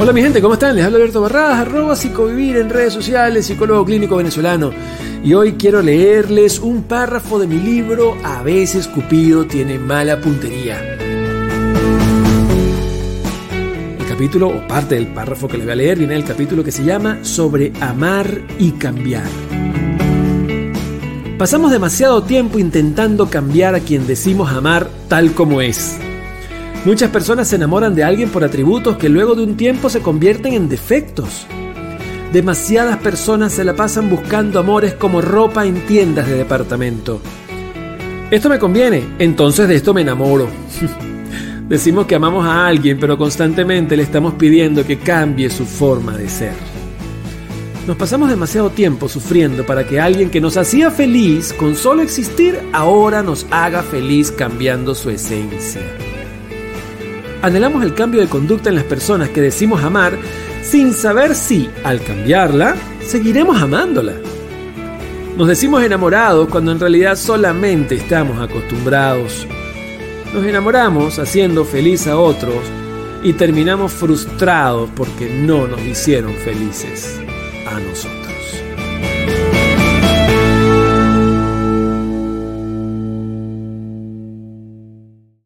Hola mi gente, ¿cómo están? Les habla Alberto Barradas, arroba psicovivir en redes sociales, psicólogo clínico venezolano. Y hoy quiero leerles un párrafo de mi libro A veces Cupido tiene mala puntería. El capítulo, o parte del párrafo que les voy a leer, viene del capítulo que se llama Sobre amar y cambiar. Pasamos demasiado tiempo intentando cambiar a quien decimos amar tal como es. Muchas personas se enamoran de alguien por atributos que luego de un tiempo se convierten en defectos. Demasiadas personas se la pasan buscando amores como ropa en tiendas de departamento. Esto me conviene, entonces de esto me enamoro. Decimos que amamos a alguien, pero constantemente le estamos pidiendo que cambie su forma de ser. Nos pasamos demasiado tiempo sufriendo para que alguien que nos hacía feliz con solo existir ahora nos haga feliz cambiando su esencia. Anhelamos el cambio de conducta en las personas que decimos amar sin saber si, al cambiarla, seguiremos amándola. Nos decimos enamorados cuando en realidad solamente estamos acostumbrados. Nos enamoramos haciendo feliz a otros y terminamos frustrados porque no nos hicieron felices a nosotros.